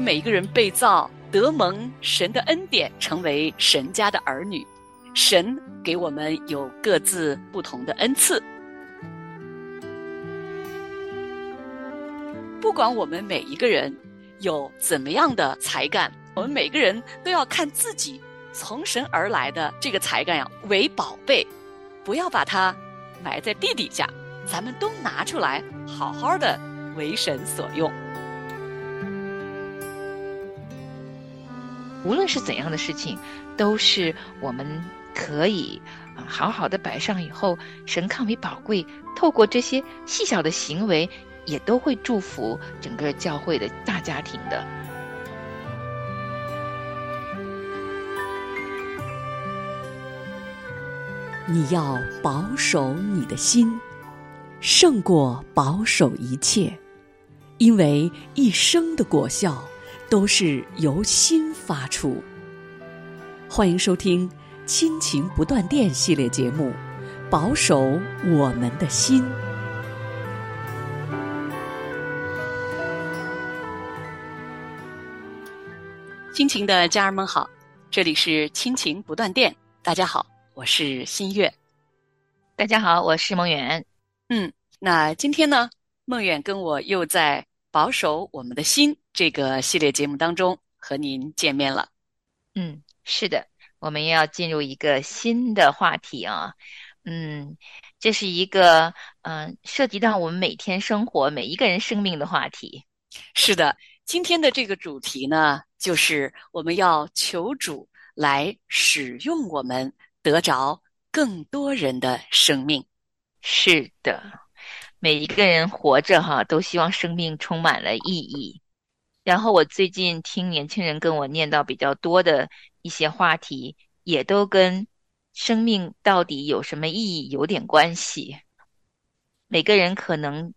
每一个人被造，得蒙神的恩典，成为神家的儿女。神给我们有各自不同的恩赐。不管我们每一个人有怎么样的才干，我们每个人都要看自己从神而来的这个才干呀为宝贝，不要把它埋在地底下，咱们都拿出来，好好的为神所用。无论是怎样的事情，都是我们可以啊好好的摆上以后，神看为宝贵，透过这些细小的行为。也都会祝福整个教会的大家庭的。你要保守你的心，胜过保守一切，因为一生的果效都是由心发出。欢迎收听《亲情不断电》系列节目，《保守我们的心》。亲情的家人们好，这里是亲情不断电。大家好，我是新月。大家好，我是梦远。嗯，那今天呢，梦远跟我又在保守我们的心这个系列节目当中和您见面了。嗯，是的，我们要进入一个新的话题啊。嗯，这是一个嗯涉及到我们每天生活每一个人生命的话题。是的，今天的这个主题呢。就是我们要求主来使用我们，得着更多人的生命。是的，每一个人活着哈，都希望生命充满了意义。然后我最近听年轻人跟我念叨比较多的一些话题，也都跟生命到底有什么意义有点关系。每个人可能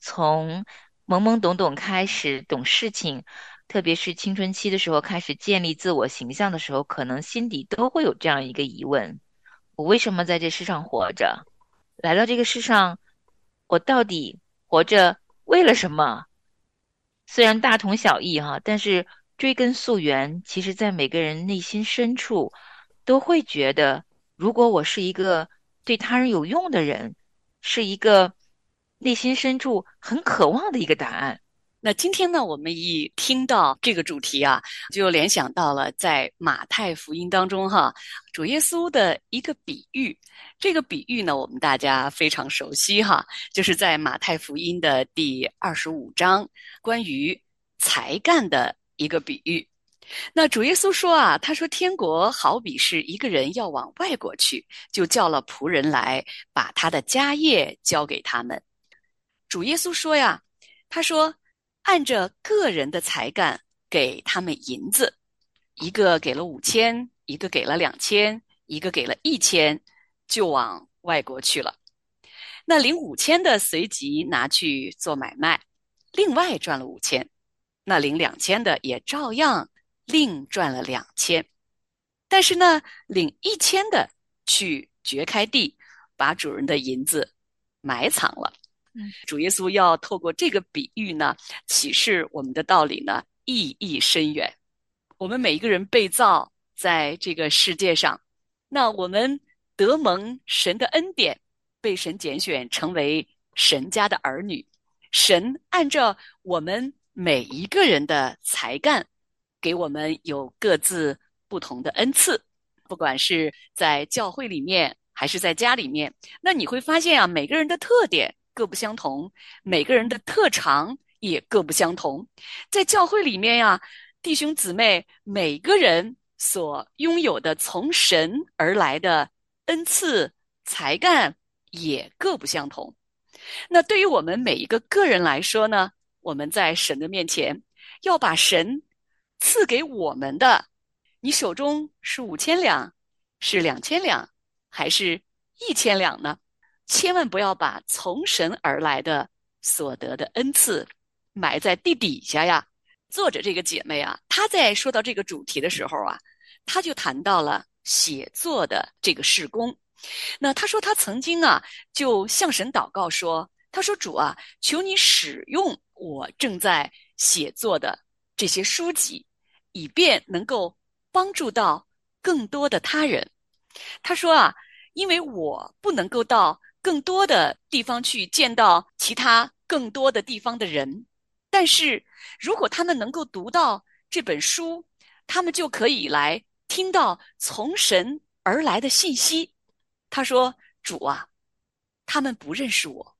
从懵懵懂懂开始懂事情。特别是青春期的时候，开始建立自我形象的时候，可能心底都会有这样一个疑问：我为什么在这世上活着？来到这个世上，我到底活着为了什么？虽然大同小异哈，但是追根溯源，其实在每个人内心深处，都会觉得，如果我是一个对他人有用的人，是一个内心深处很渴望的一个答案。那今天呢，我们一听到这个主题啊，就联想到了在马太福音当中哈，主耶稣的一个比喻。这个比喻呢，我们大家非常熟悉哈，就是在马太福音的第二十五章关于才干的一个比喻。那主耶稣说啊，他说天国好比是一个人要往外国去，就叫了仆人来，把他的家业交给他们。主耶稣说呀，他说。按着个人的才干给他们银子，一个给了五千，一个给了两千，一个给了一千，就往外国去了。那领五千的随即拿去做买卖，另外赚了五千。那领两千的也照样另赚了两千。但是呢，领一千的去掘开地，把主人的银子埋藏了。主耶稣要透过这个比喻呢，启示我们的道理呢，意义深远。我们每一个人被造在这个世界上，那我们得蒙神的恩典，被神拣选成为神家的儿女。神按照我们每一个人的才干，给我们有各自不同的恩赐，不管是在教会里面还是在家里面，那你会发现啊，每个人的特点。各不相同，每个人的特长也各不相同。在教会里面呀，弟兄姊妹每个人所拥有的从神而来的恩赐才干也各不相同。那对于我们每一个个人来说呢，我们在神的面前要把神赐给我们的，你手中是五千两，是两千两，还是一千两呢？千万不要把从神而来的所得的恩赐埋在地底下呀！作者这个姐妹啊，她在说到这个主题的时候啊，她就谈到了写作的这个事工。那她说她曾经啊，就向神祷告说：“她说主啊，求你使用我正在写作的这些书籍，以便能够帮助到更多的他人。他说啊，因为我不能够到更多的地方去见到其他更多的地方的人，但是如果他们能够读到这本书，他们就可以来听到从神而来的信息。他说：“主啊，他们不认识我，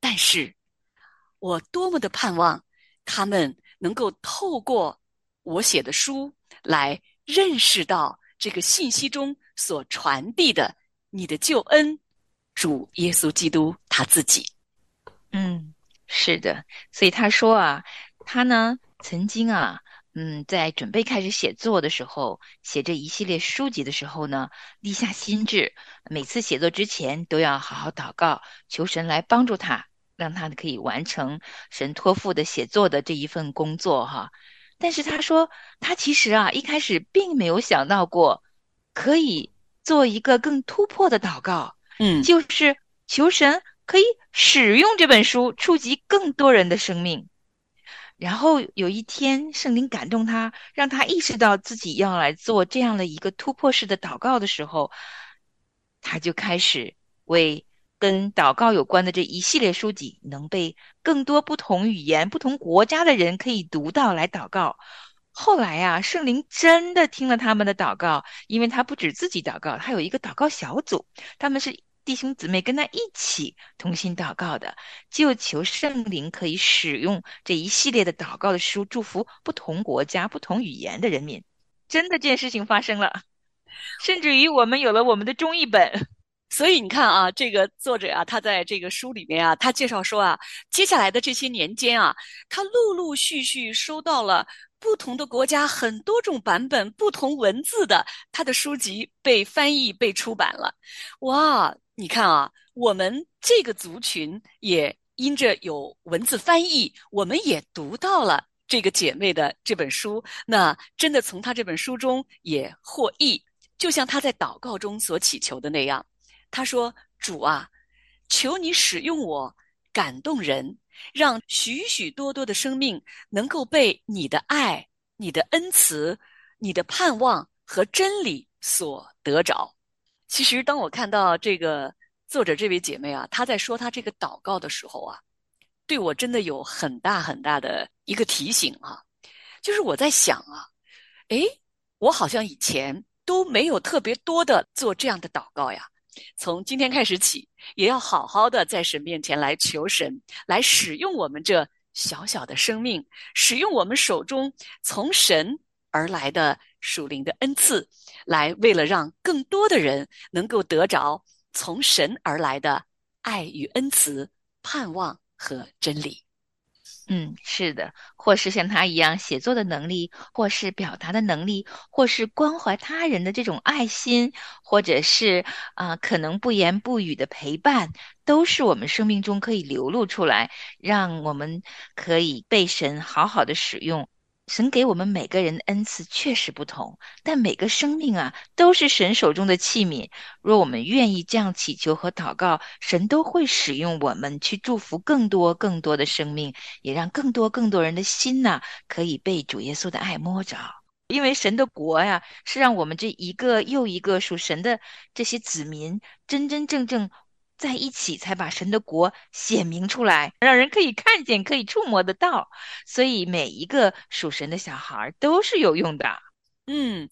但是我多么的盼望他们能够透过我写的书来认识到这个信息中所传递的你的救恩，主耶稣基督他自己。”嗯，是的，所以他说啊，他呢曾经啊。嗯，在准备开始写作的时候，写这一系列书籍的时候呢，立下心志，每次写作之前都要好好祷告，求神来帮助他，让他可以完成神托付的写作的这一份工作哈。但是他说，他其实啊，一开始并没有想到过可以做一个更突破的祷告，嗯，就是求神可以使用这本书，触及更多人的生命。然后有一天，圣灵感动他，让他意识到自己要来做这样的一个突破式的祷告的时候，他就开始为跟祷告有关的这一系列书籍能被更多不同语言、不同国家的人可以读到来祷告。后来呀，圣灵真的听了他们的祷告，因为他不止自己祷告，他有一个祷告小组，他们是。弟兄姊妹跟他一起同心祷告的，就求圣灵可以使用这一系列的祷告的书，祝福不同国家、不同语言的人民。真的，这件事情发生了，甚至于我们有了我们的中译本。所以你看啊，这个作者啊，他在这个书里面啊，他介绍说啊，接下来的这些年间啊，他陆陆续续收到了不同的国家很多种版本、不同文字的他的书籍被翻译、被出版了。哇！你看啊，我们这个族群也因着有文字翻译，我们也读到了这个姐妹的这本书。那真的从她这本书中也获益，就像她在祷告中所祈求的那样。她说：“主啊，求你使用我，感动人，让许许多多的生命能够被你的爱、你的恩慈、你的盼望和真理所得着。”其实，当我看到这个作者这位姐妹啊，她在说她这个祷告的时候啊，对我真的有很大很大的一个提醒啊。就是我在想啊，诶，我好像以前都没有特别多的做这样的祷告呀。从今天开始起，也要好好的在神面前来求神，来使用我们这小小的生命，使用我们手中从神而来的属灵的恩赐。来，为了让更多的人能够得着从神而来的爱与恩慈、盼望和真理。嗯，是的，或是像他一样写作的能力，或是表达的能力，或是关怀他人的这种爱心，或者是啊，可能不言不语的陪伴，都是我们生命中可以流露出来，让我们可以被神好好的使用。神给我们每个人的恩赐确实不同，但每个生命啊都是神手中的器皿。若我们愿意这样祈求和祷告，神都会使用我们去祝福更多更多的生命，也让更多更多人的心呐可以被主耶稣的爱摸着。因为神的国呀，是让我们这一个又一个属神的这些子民真真正正。在一起才把神的国显明出来，让人可以看见、可以触摸得到。所以每一个属神的小孩都是有用的。嗯，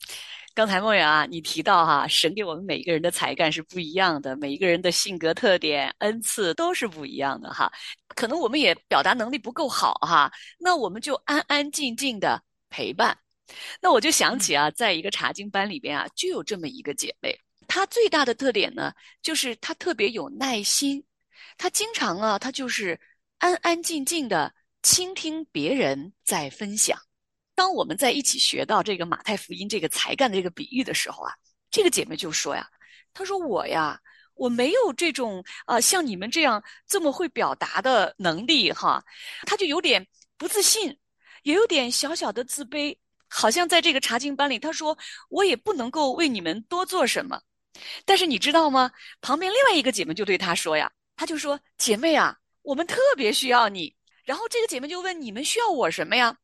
刚才梦远啊，你提到哈，神给我们每一个人的才干是不一样的，每一个人的性格特点、恩赐都是不一样的哈。可能我们也表达能力不够好哈，那我们就安安静静的陪伴。那我就想起啊，在一个查经班里边啊，就有这么一个姐妹。他最大的特点呢，就是他特别有耐心，他经常啊，他就是安安静静的倾听别人在分享。当我们在一起学到这个马太福音这个才干的这个比喻的时候啊，这个姐妹就说呀：“她说我呀，我没有这种啊像你们这样这么会表达的能力哈。”她就有点不自信，也有点小小的自卑，好像在这个查经班里，她说我也不能够为你们多做什么。但是你知道吗？旁边另外一个姐妹就对她说呀，她就说：“姐妹啊，我们特别需要你。”然后这个姐妹就问：“你们需要我什么呀？”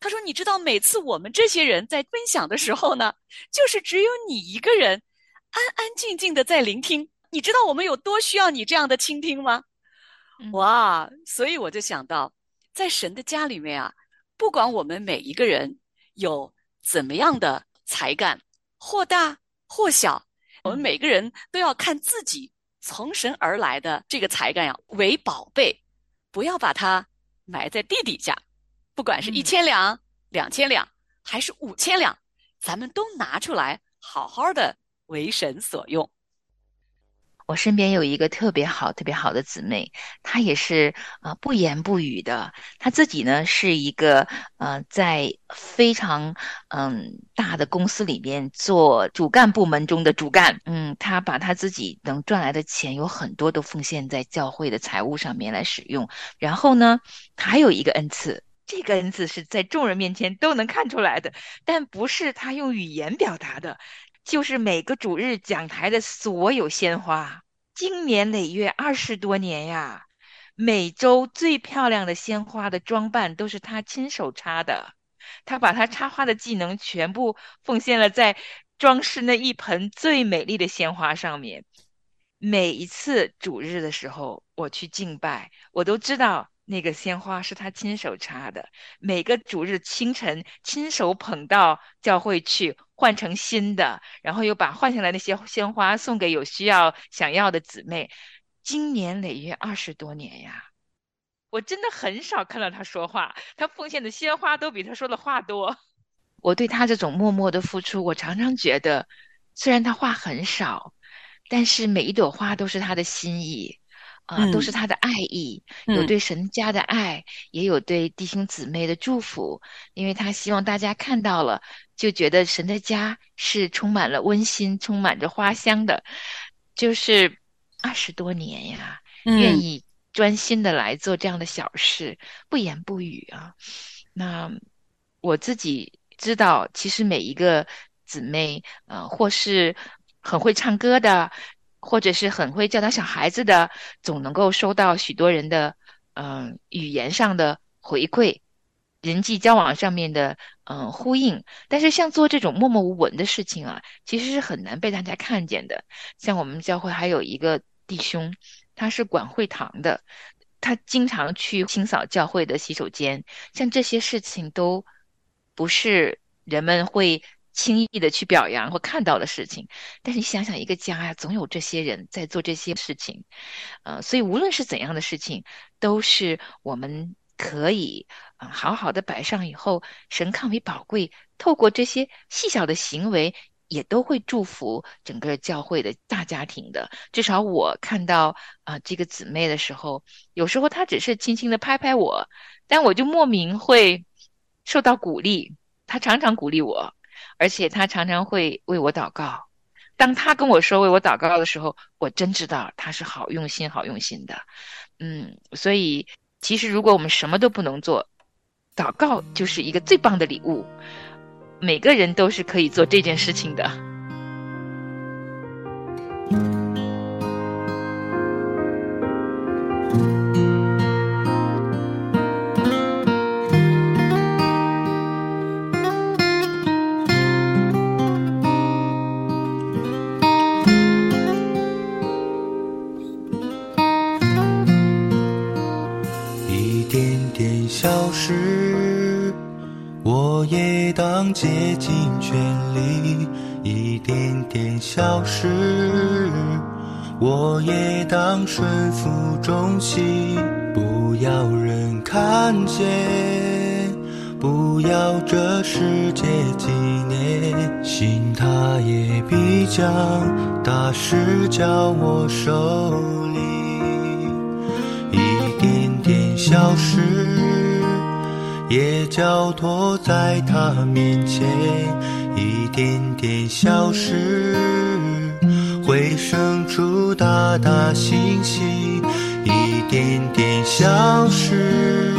她说：“你知道，每次我们这些人在分享的时候呢，就是只有你一个人安安静静的在聆听。你知道我们有多需要你这样的倾听吗？”哇！所以我就想到，在神的家里面啊，不管我们每一个人有怎么样的才干，或大或小，我们每个人都要看自己从神而来的这个才干呀为宝贝，不要把它埋在地底下。不管是一千两、两千两，还是五千两，咱们都拿出来，好好的为神所用。我身边有一个特别好、特别好的姊妹，她也是啊不言不语的。她自己呢是一个呃在非常嗯大的公司里面做主干部门中的主干。嗯，她把她自己能赚来的钱有很多都奉献在教会的财务上面来使用。然后呢，还有一个恩赐。这个恩赐是在众人面前都能看出来的，但不是他用语言表达的，就是每个主日讲台的所有鲜花，经年累月二十多年呀，每周最漂亮的鲜花的装扮都是他亲手插的，他把他插花的技能全部奉献了在装饰那一盆最美丽的鲜花上面。每一次主日的时候，我去敬拜，我都知道。那个鲜花是他亲手插的，每个主日清晨亲手捧到教会去换成新的，然后又把换下来那些鲜花送给有需要想要的姊妹。经年累月二十多年呀，我真的很少看到他说话，他奉献的鲜花都比他说的话多。我对他这种默默的付出，我常常觉得，虽然他话很少，但是每一朵花都是他的心意。啊，都是他的爱意，有对神家的爱，也有对弟兄姊妹的祝福，因为他希望大家看到了，就觉得神的家是充满了温馨，充满着花香的。就是二十多年呀，愿意专心的来做这样的小事，不言不语啊。那我自己知道，其实每一个姊妹，呃，或是很会唱歌的。或者是很会教导小孩子的，总能够收到许多人的嗯语言上的回馈，人际交往上面的嗯呼应。但是像做这种默默无闻的事情啊，其实是很难被大家看见的。像我们教会还有一个弟兄，他是管会堂的，他经常去清扫教会的洗手间。像这些事情都不是人们会。轻易的去表扬或看到的事情，但是你想想，一个家呀，总有这些人在做这些事情，呃，所以无论是怎样的事情，都是我们可以啊好好的摆上以后，神看为宝贵。透过这些细小的行为，也都会祝福整个教会的大家庭的。至少我看到啊这个姊妹的时候，有时候她只是轻轻的拍拍我，但我就莫名会受到鼓励。她常常鼓励我。而且他常常会为我祷告。当他跟我说为我祷告的时候，我真知道他是好用心、好用心的。嗯，所以其实如果我们什么都不能做，祷告就是一个最棒的礼物。每个人都是可以做这件事情的。顺服中心，不要人看见，不要这世界纪念，心它也必将大事交我手里，一点点消失。也交托在他面前，一点点消失，生出大大星星，一点点消失。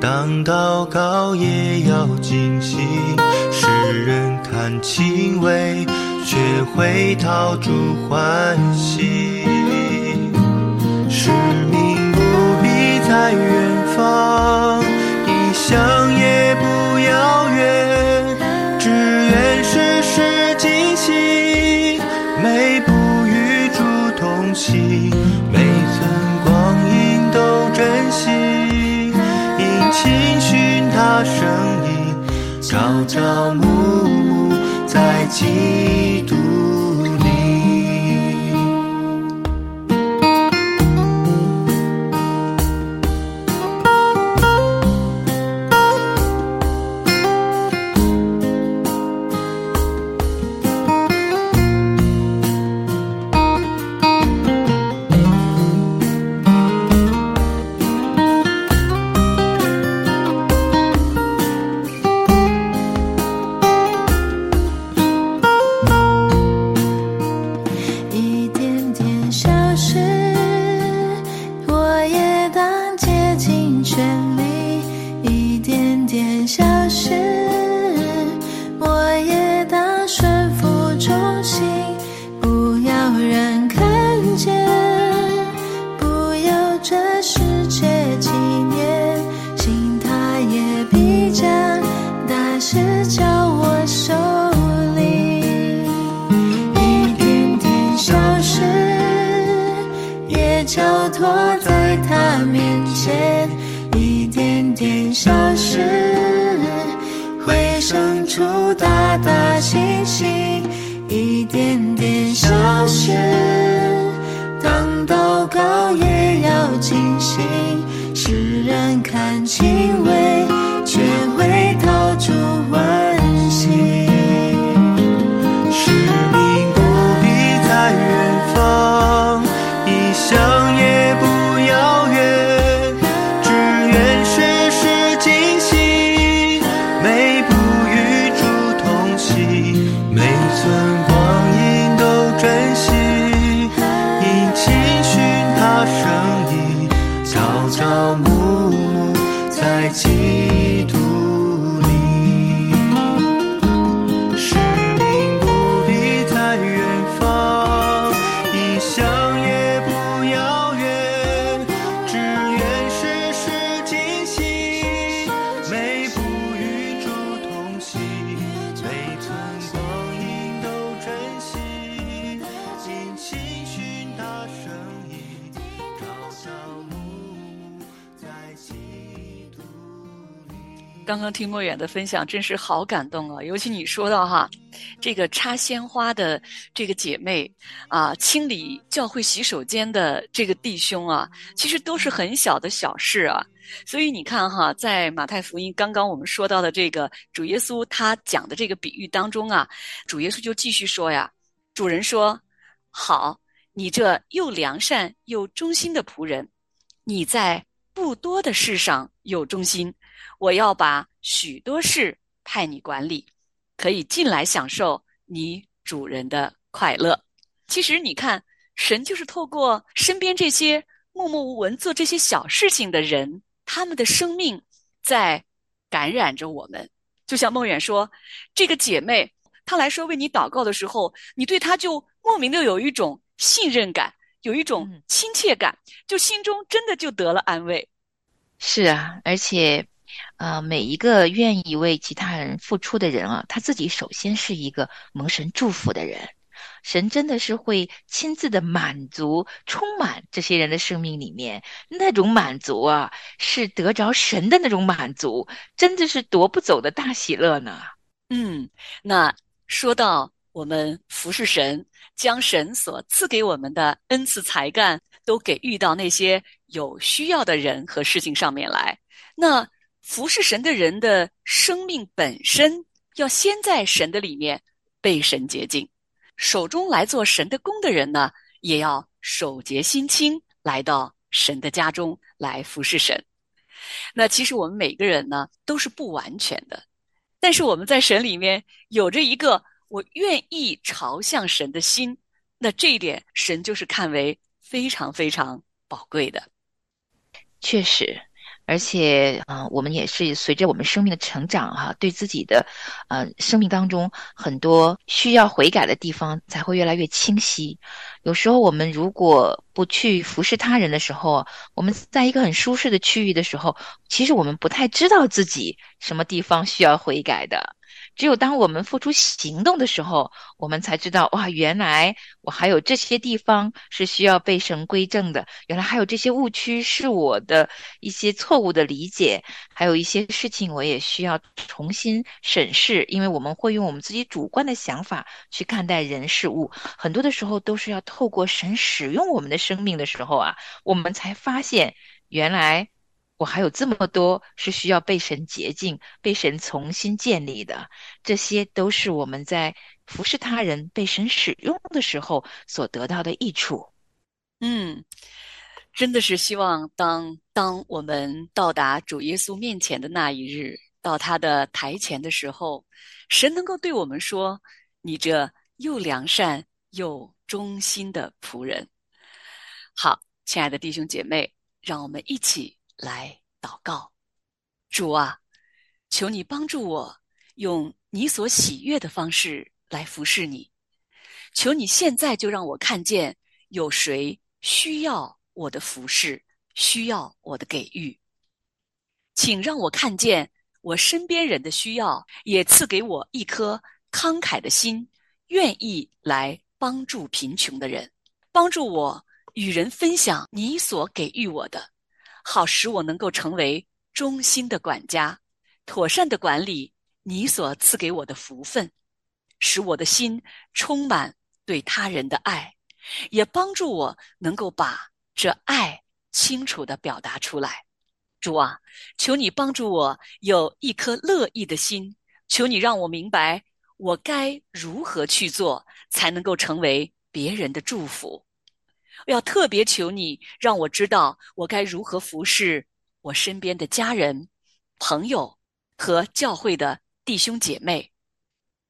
当祷告也要精细，世人看轻微，却会讨主欢喜。使命不必在远方。想也不遥远。声音朝朝暮暮在起交托在他面前，一点点消失，会生出大大星星，一点点消失。当祷告也要清醒，听莫远的分享，真是好感动啊！尤其你说到哈，这个插鲜花的这个姐妹啊，清理教会洗手间的这个弟兄啊，其实都是很小的小事啊。所以你看哈，在马太福音刚刚我们说到的这个主耶稣他讲的这个比喻当中啊，主耶稣就继续说呀，主人说：“好，你这又良善又忠心的仆人，你在不多的事上有忠心。”我要把许多事派你管理，可以进来享受你主人的快乐。其实你看，神就是透过身边这些默默无闻做这些小事情的人，他们的生命在感染着我们。就像梦远说，这个姐妹她来说为你祷告的时候，你对她就莫名的有一种信任感，有一种嗯亲切感，就心中真的就得了安慰。是啊，而且，呃，每一个愿意为其他人付出的人啊，他自己首先是一个蒙神祝福的人。神真的是会亲自的满足、充满这些人的生命里面那种满足啊，是得着神的那种满足，真的是夺不走的大喜乐呢。嗯，那说到我们服侍神，将神所赐给我们的恩赐才干，都给予到那些有需要的人和事情上面来。那服侍神的人的生命本身，要先在神的里面被神洁净，手中来做神的工的人呢，也要手洁心清，来到神的家中来服侍神。那其实我们每个人呢，都是不完全的。但是我们在神里面有着一个我愿意朝向神的心，那这一点神就是看为非常非常宝贵的。确实，而且啊、我们也是随着我们生命的成长哈、对自己的呃生命当中很多需要悔改的地方才会越来越清晰。有时候我们如果不去服侍他人的时候，我们在一个很舒适的区域的时候，其实我们不太知道自己什么地方需要悔改的。只有当我们付出行动的时候，我们才知道哇，原来我还有这些地方是需要被神归正的，原来还有这些误区是我的一些错误的理解，还有一些事情我也需要重新审视，因为我们会用我们自己主观的想法去看待人事物，很多的时候都是要透过神使用我们的生命的时候啊，我们才发现原来。我还有这么多是需要被神洁净、被神重新建立的，这些都是我们在服侍他人、被神使用的时候所得到的益处。嗯，真的是希望当当我们到达主耶稣面前的那一日，到他的台前的时候，神能够对我们说：“你这又良善又忠心的仆人。”好，亲爱的弟兄姐妹，让我们一起来祷告。主啊，求你帮助我，用你所喜悦的方式来服侍你。求你现在就让我看见有谁需要我的服侍，需要我的给予。请让我看见我身边人的需要，也赐给我一颗慷慨的心，愿意来帮助贫穷的人，帮助我与人分享你所给予我的，好使我能够成为忠心的管家，妥善的管理你所赐给我的福分，使我的心充满对他人的爱，也帮助我能够把这爱清楚地表达出来。主啊，求你帮助我有一颗乐意的心，求你让我明白我该如何去做，才能够成为别人的祝福。要特别求你，让我知道我该如何服侍我身边的家人、朋友和教会的弟兄姐妹，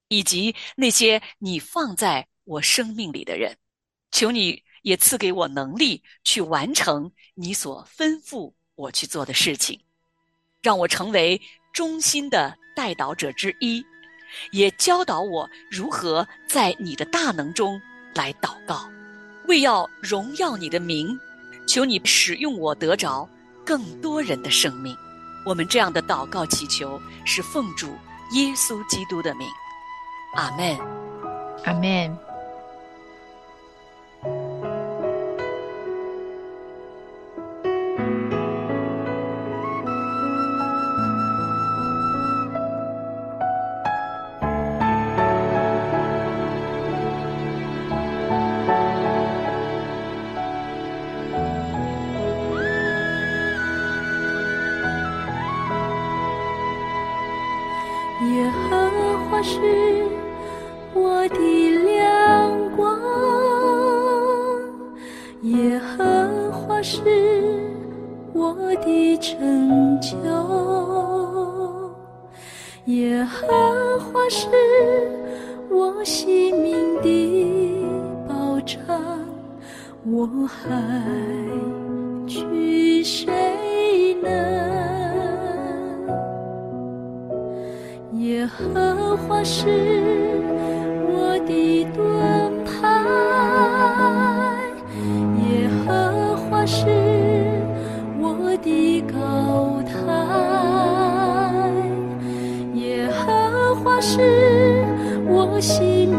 以及那些你放在我生命里的人。求你也赐给我能力去完成你所吩咐。我去做的事情，让我成为忠心的带导者之一，也教导我如何在你的大能中来祷告，为要荣耀你的名，求你使用我得着更多人的生命。我们这样的祷告祈求是奉主耶稣基督的名，阿门，阿门。是我心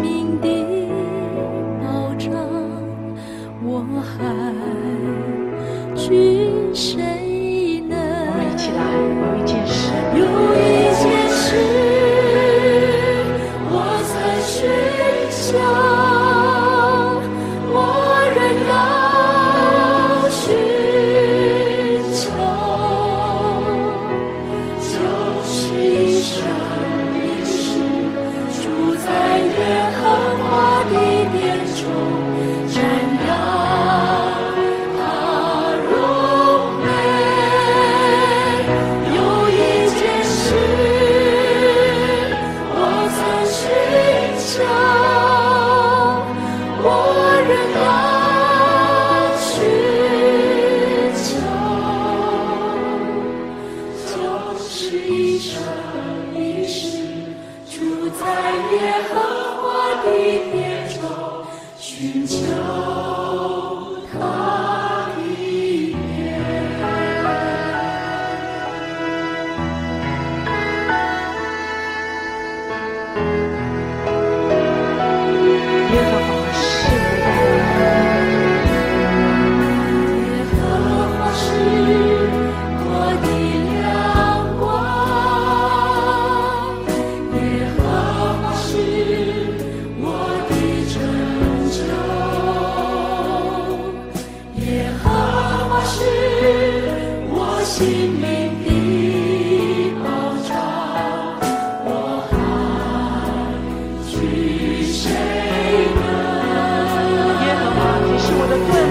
the wind.